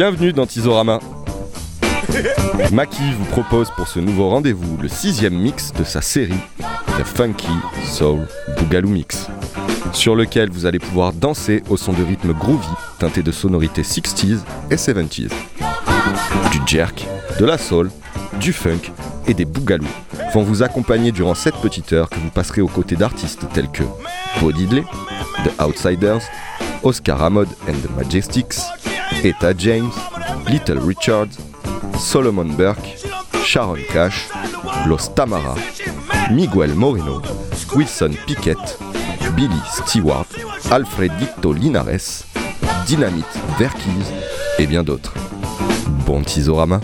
Bienvenue dans Tizorama. Maki vous propose pour ce nouveau rendez-vous le sixième mix de sa série, The Funky Soul Boogaloo Mix, sur lequel vous allez pouvoir danser au son de rythme groovy teinté de sonorités 60s et 70s. Du jerk, de la soul, du funk et des boogaloo vont vous accompagner durant cette petite heure que vous passerez aux côtés d'artistes tels que Bo Diddley, The Outsiders, Oscar Hammond and the Majestics, Etta James, Little Richard, Solomon Burke, Sharon Cash, Los Tamara, Miguel Moreno, Wilson Pickett, Billy Stewart, Alfredito Linares, Dynamite Verkis et bien d'autres. Bon tisorama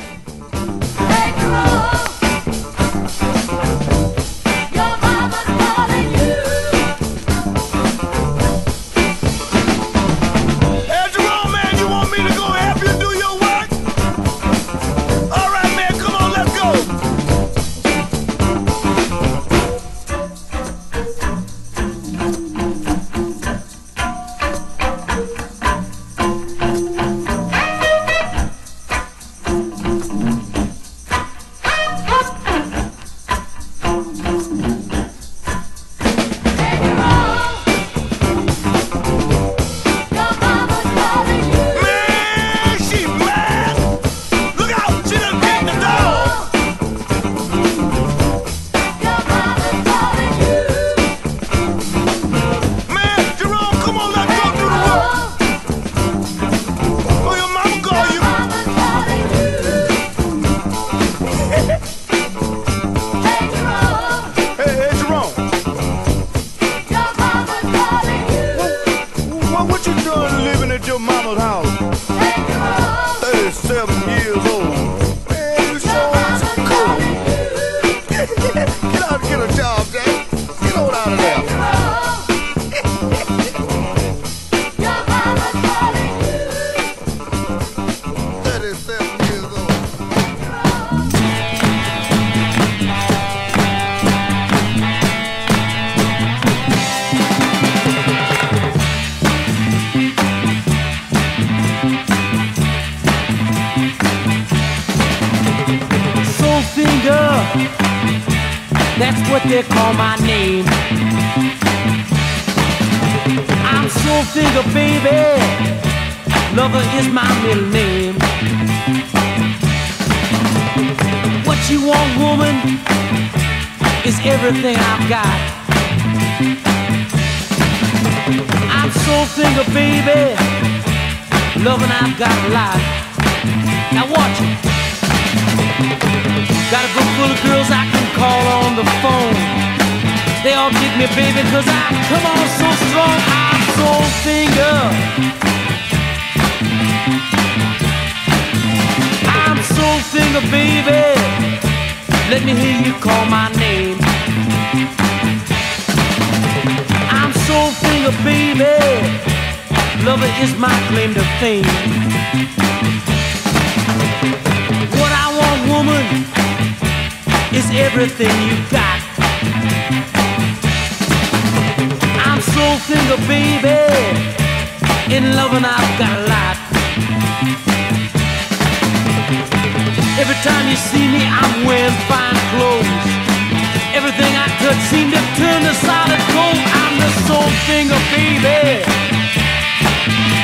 baby. Loving I've got a lot. Now watch it. Got a book full of girls I can call on the phone. They all kick me, baby, cause I come on so strong. I'm so finger. I'm so finger, baby. Let me hear you call my name. I'm so finger, baby. Lover is my claim to fame. What I want, woman, is everything you got. I'm so single, baby. In love and I've got a lot. Every time you see me, I'm wearing fine clothes. Everything I touch seemed to turn to solid gold. I'm the soul finger, baby.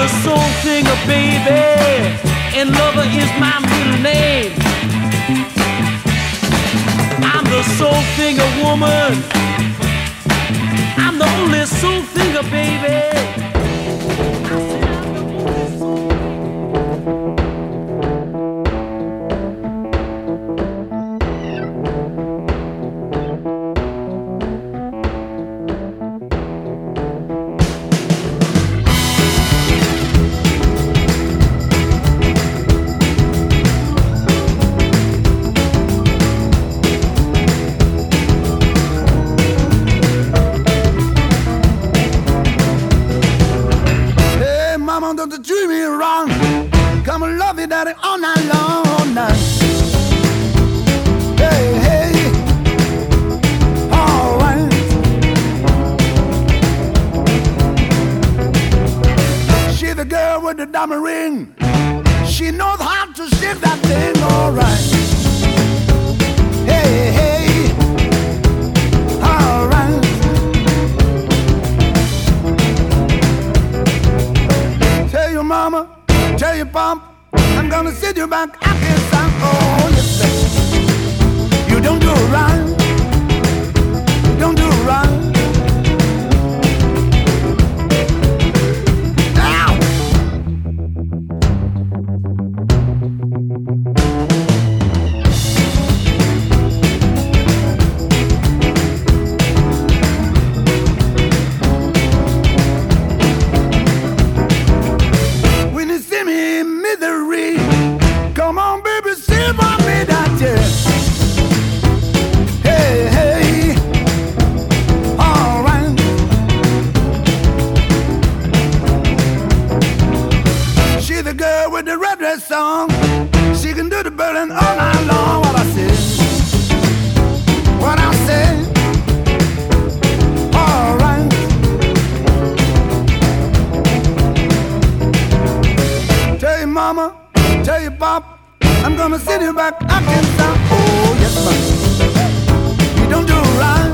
the soul singer, baby, and lover is my middle name. I'm the soul singer, woman. I'm the only soul singer, baby. pop. I'm gonna sit you back, I can't stop. Oh, yes, ma'am. You don't do right.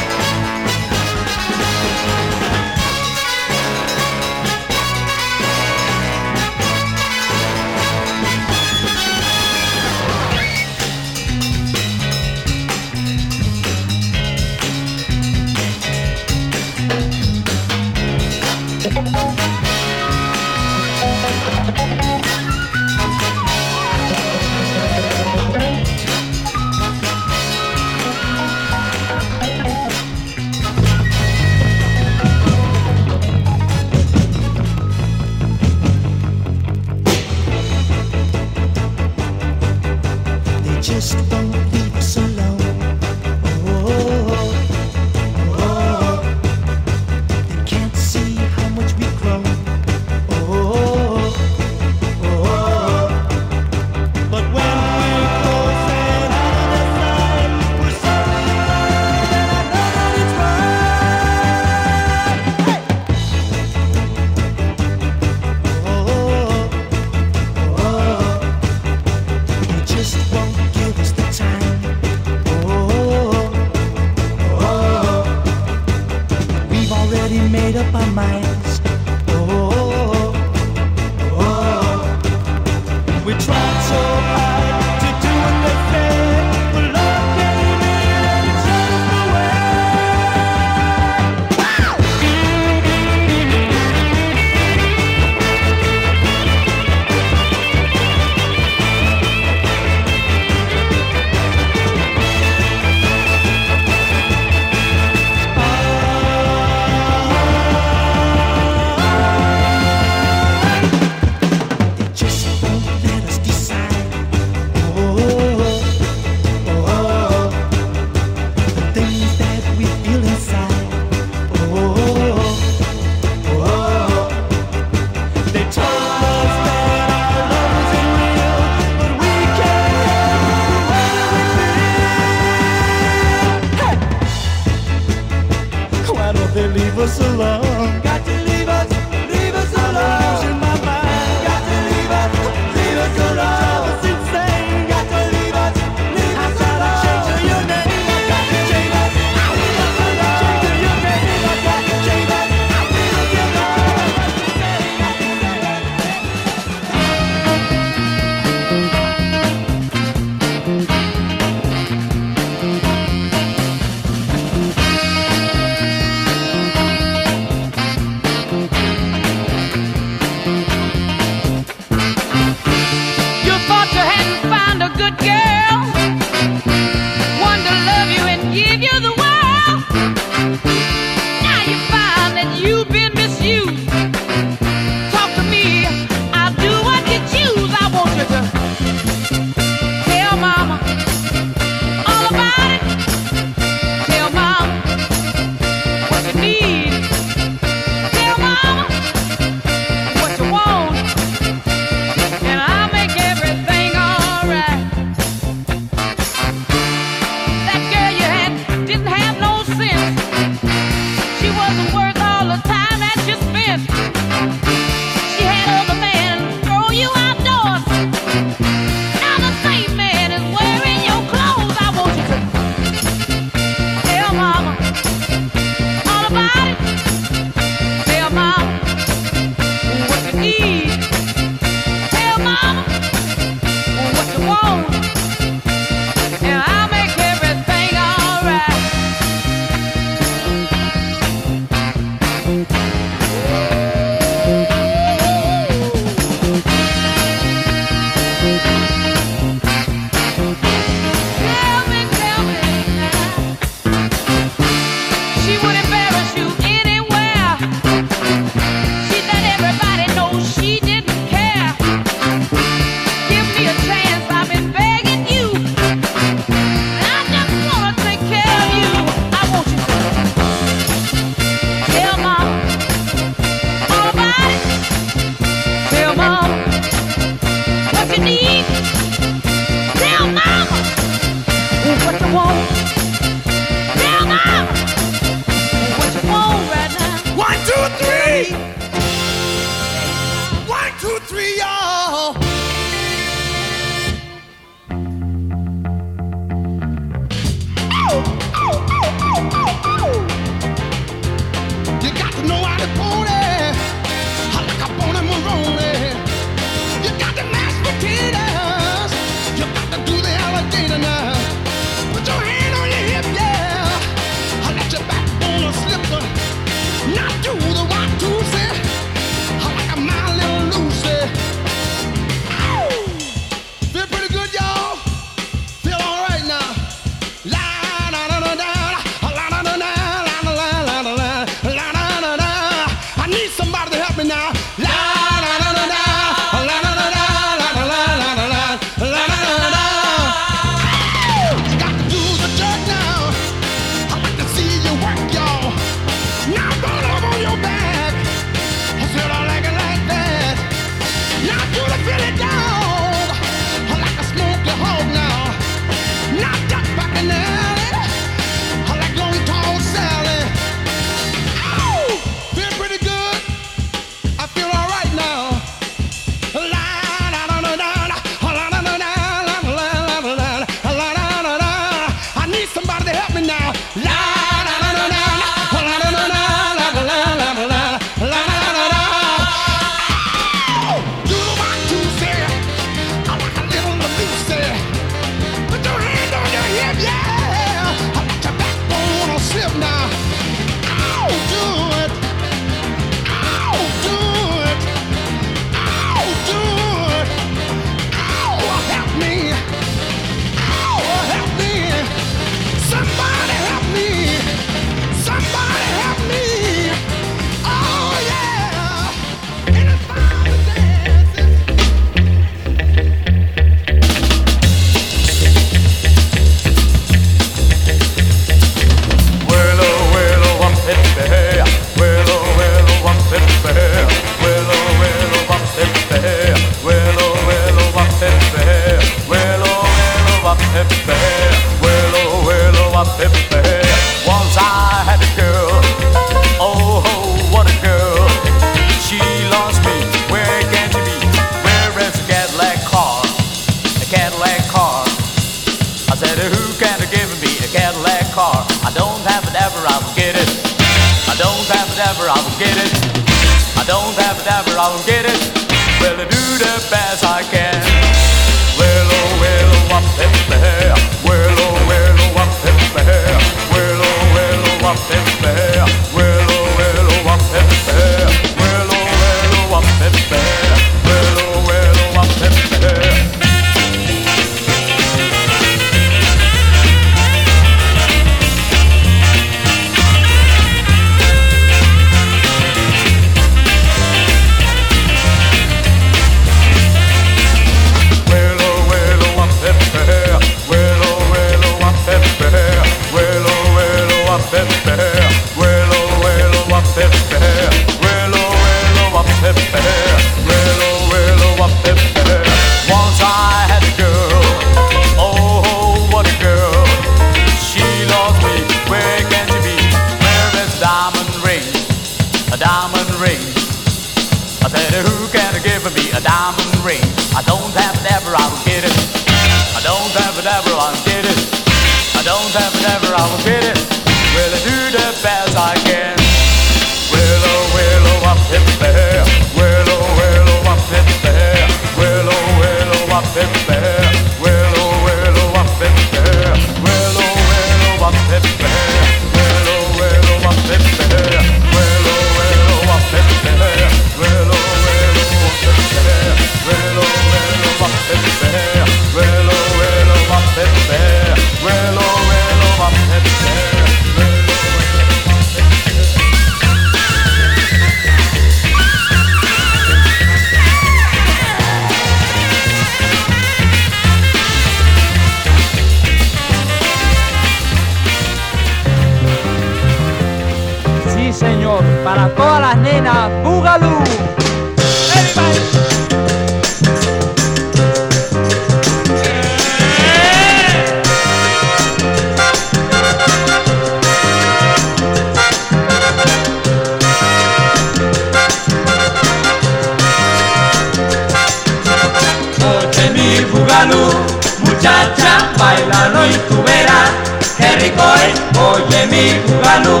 bailalo y tú verás qué rico es, oye mi cubano,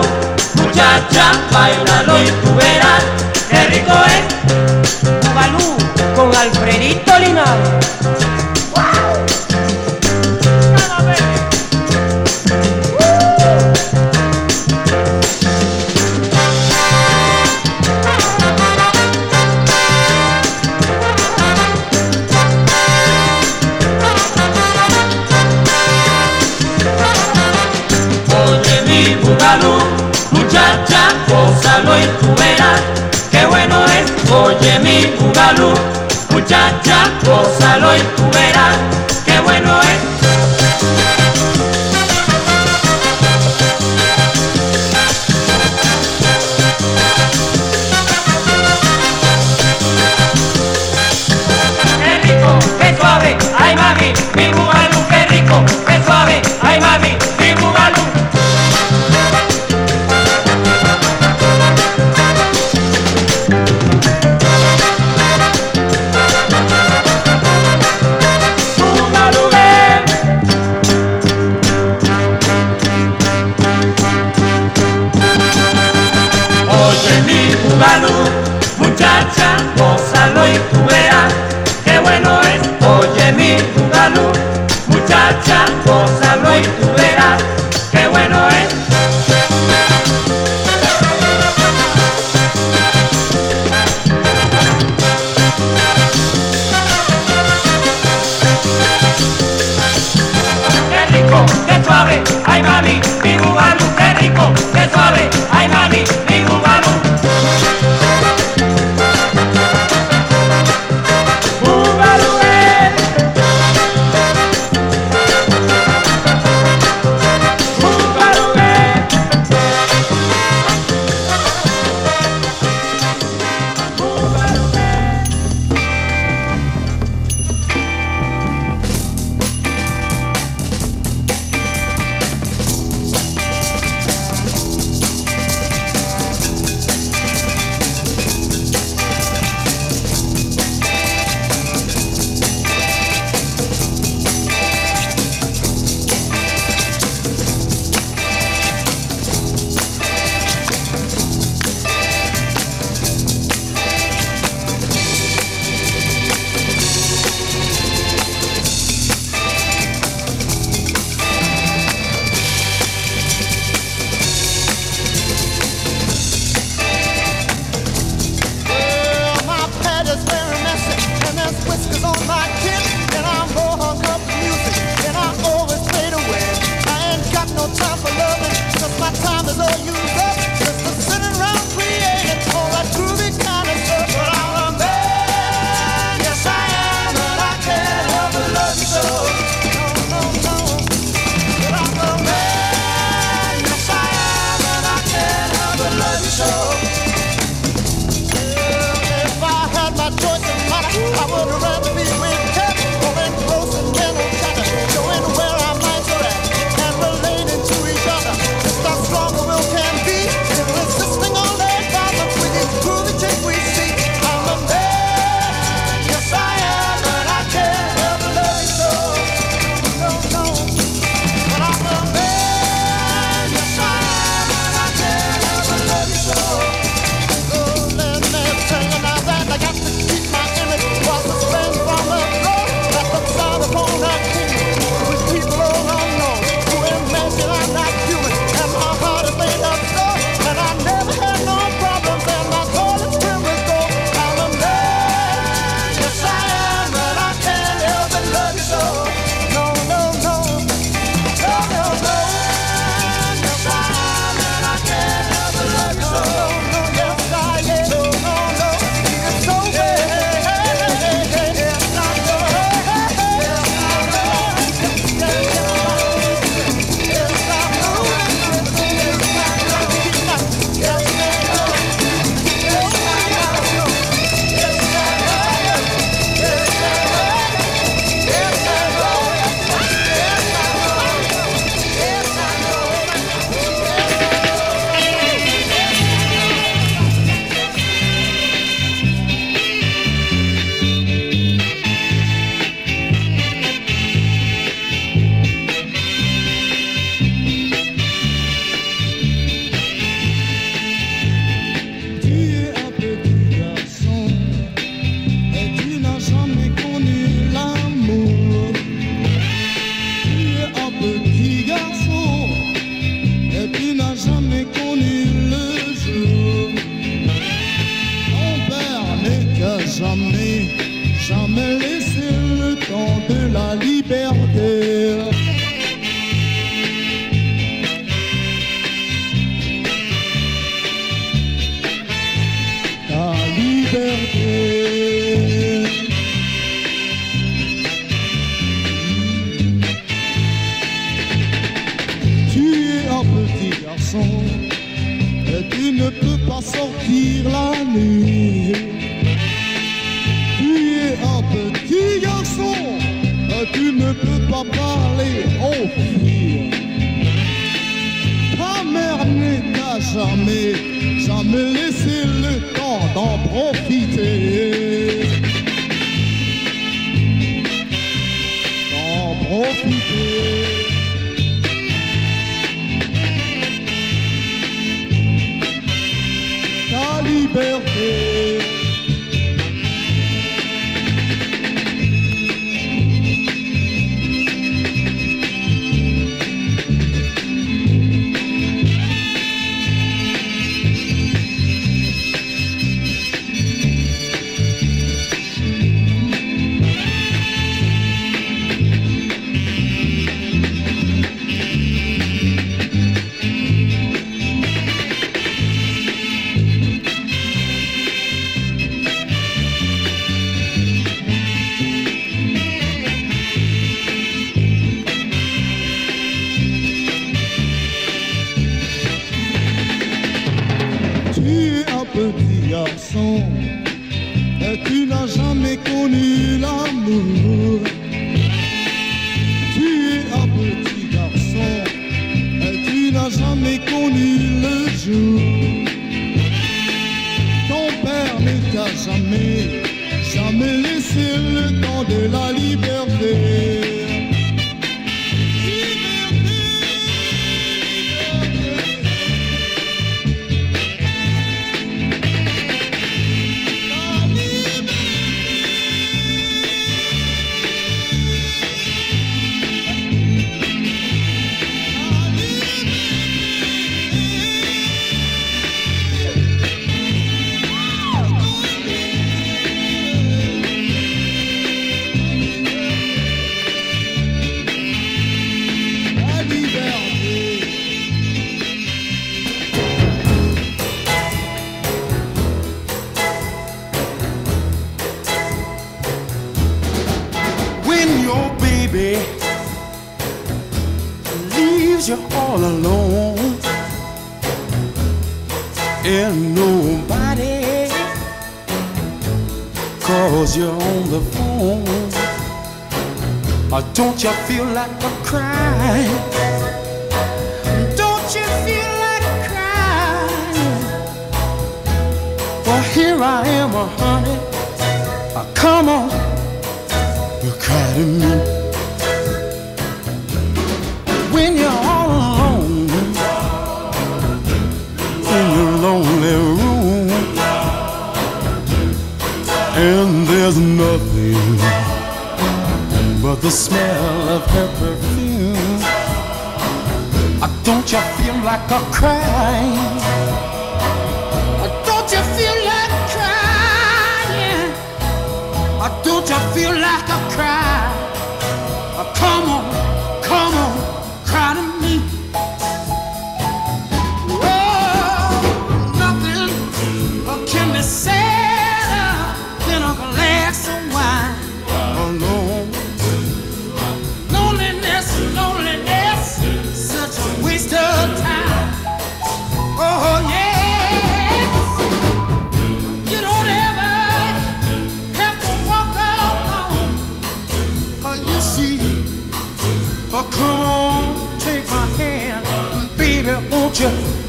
muchacha, bailalo y tú verás qué rico es. Cubanú con Alfredito Limado. cosa lo entuberás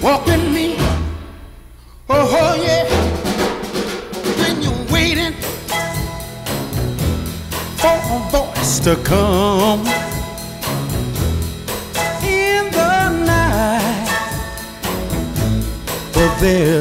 walk with me. Oh, oh yeah. When you're waiting for a voice to come in the night, but there.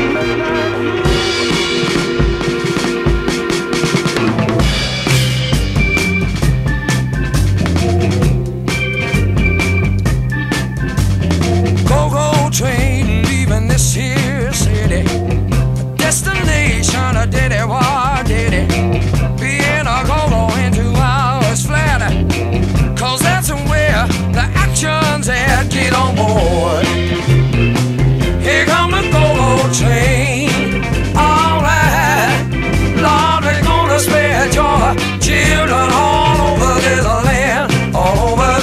Música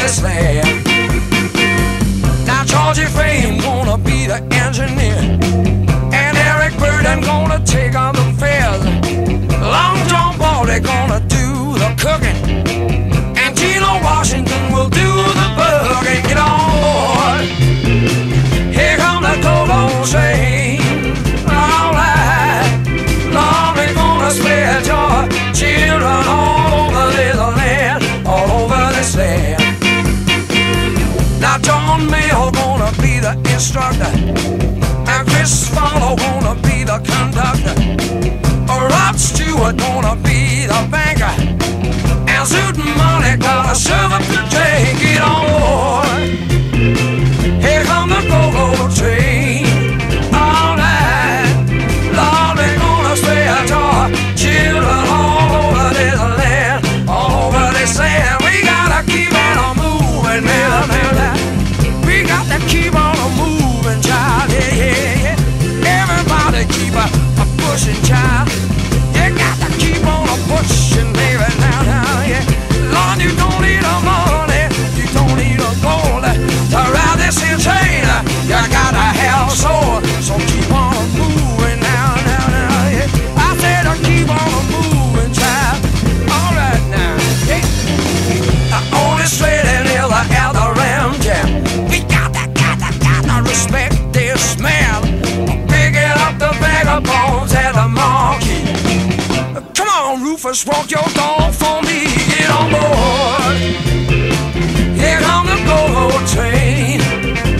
this. instructor. And Chris Fowler wanna be the conductor. or Rob Stewart gonna be the banker. And Zoot Money got a up to take it on. ocean. First, walk your dog for me. Get on board. Here on the gold train.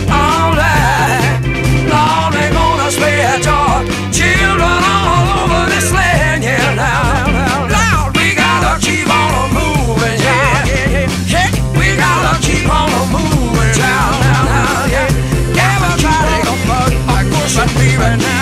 All right. Lord, they're gonna spare joy. Children all over this land. Yeah, now, now. We gotta keep on a moving. Yeah, yeah, We gotta keep on a moving. Yeah, now, now, yeah. Everybody, I'm pushing me right now.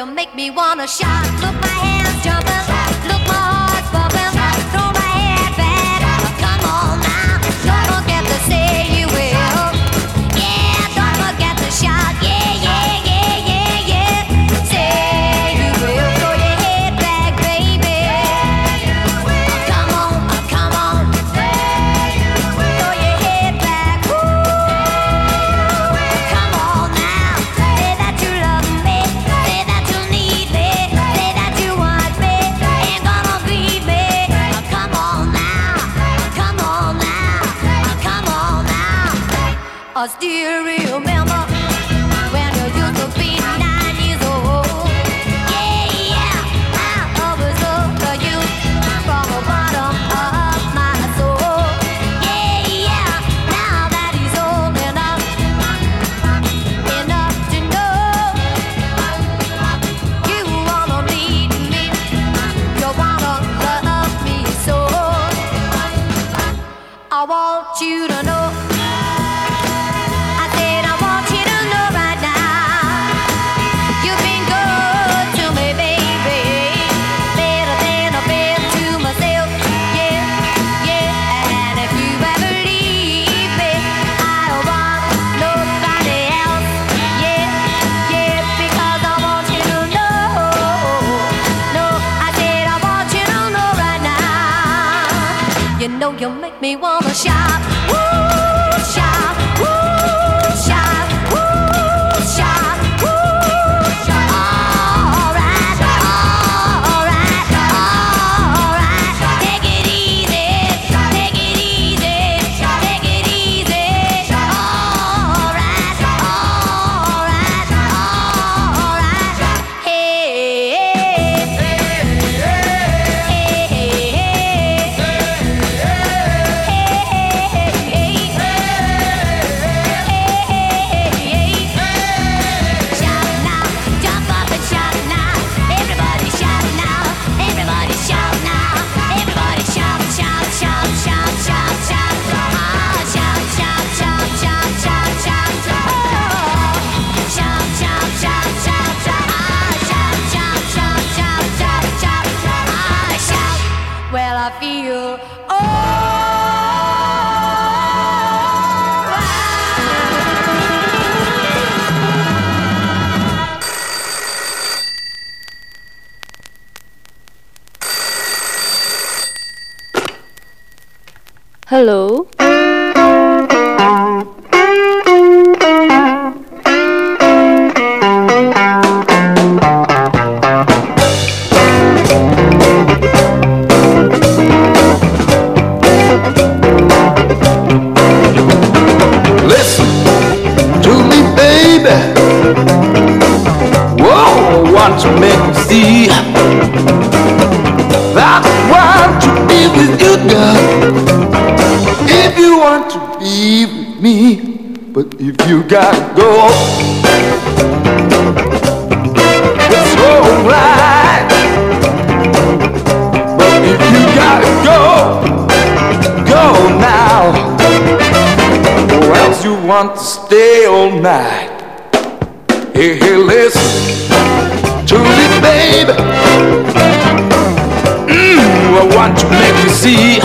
you make me wanna shout. 没我了想 you want to stay all night. Hey, hey, listen to me, baby. Mm, I want to make you see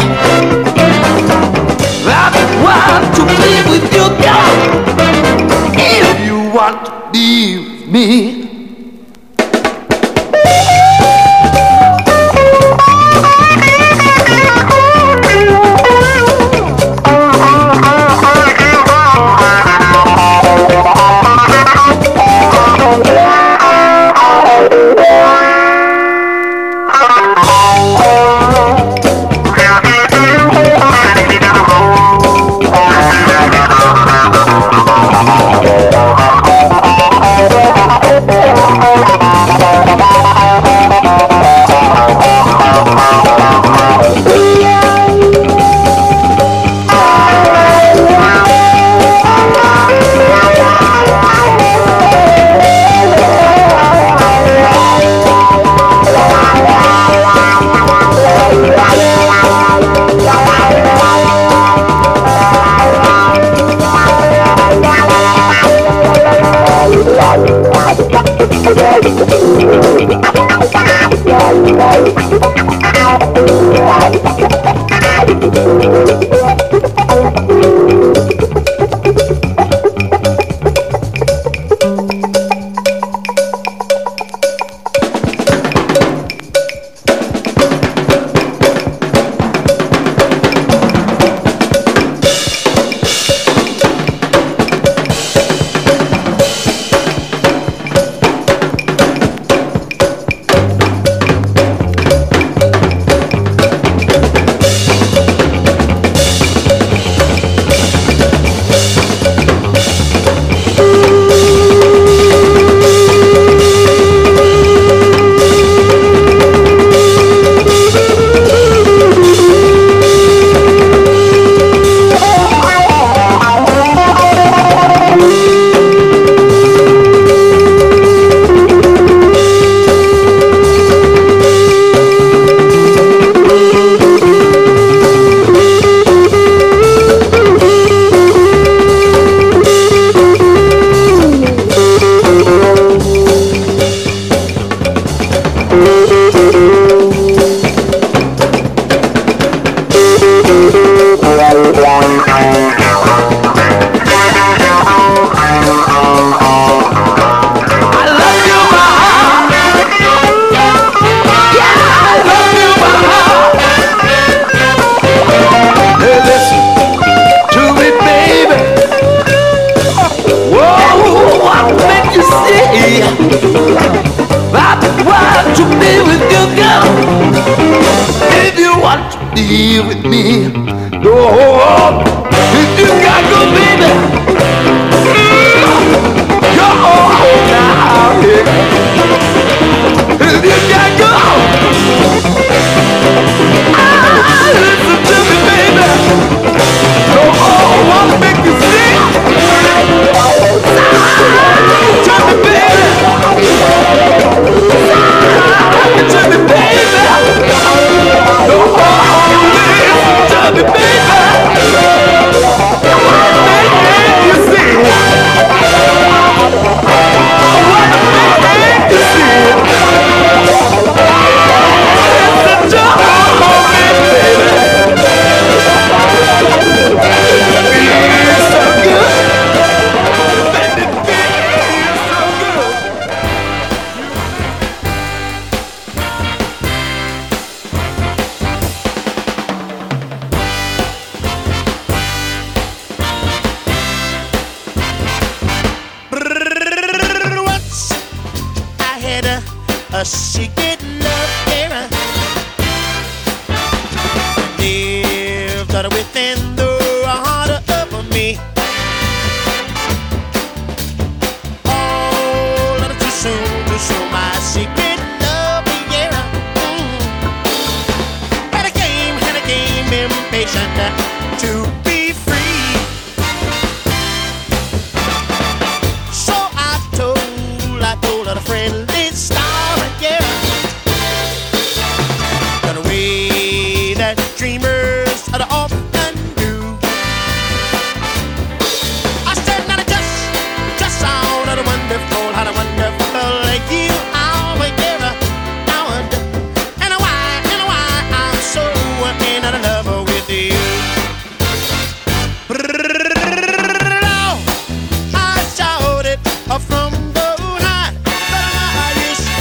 that I want to be with you, girl. If you want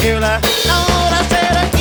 you like, I said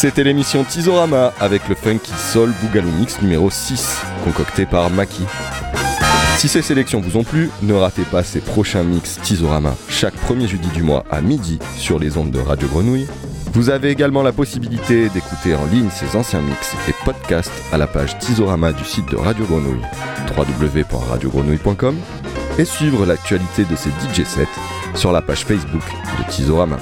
C'était l'émission Tizorama avec le funky soul Boogaloo Mix numéro 6, concocté par Maki. Si ces sélections vous ont plu, ne ratez pas ces prochains mix Tizorama chaque premier jeudi du mois à midi sur les ondes de Radio Grenouille. Vous avez également la possibilité d'écouter en ligne ces anciens mix et podcasts à la page Tizorama du site de Radio Grenouille, www.radiogrenouille.com, et suivre l'actualité de ces DJ sets sur la page Facebook de Tizorama.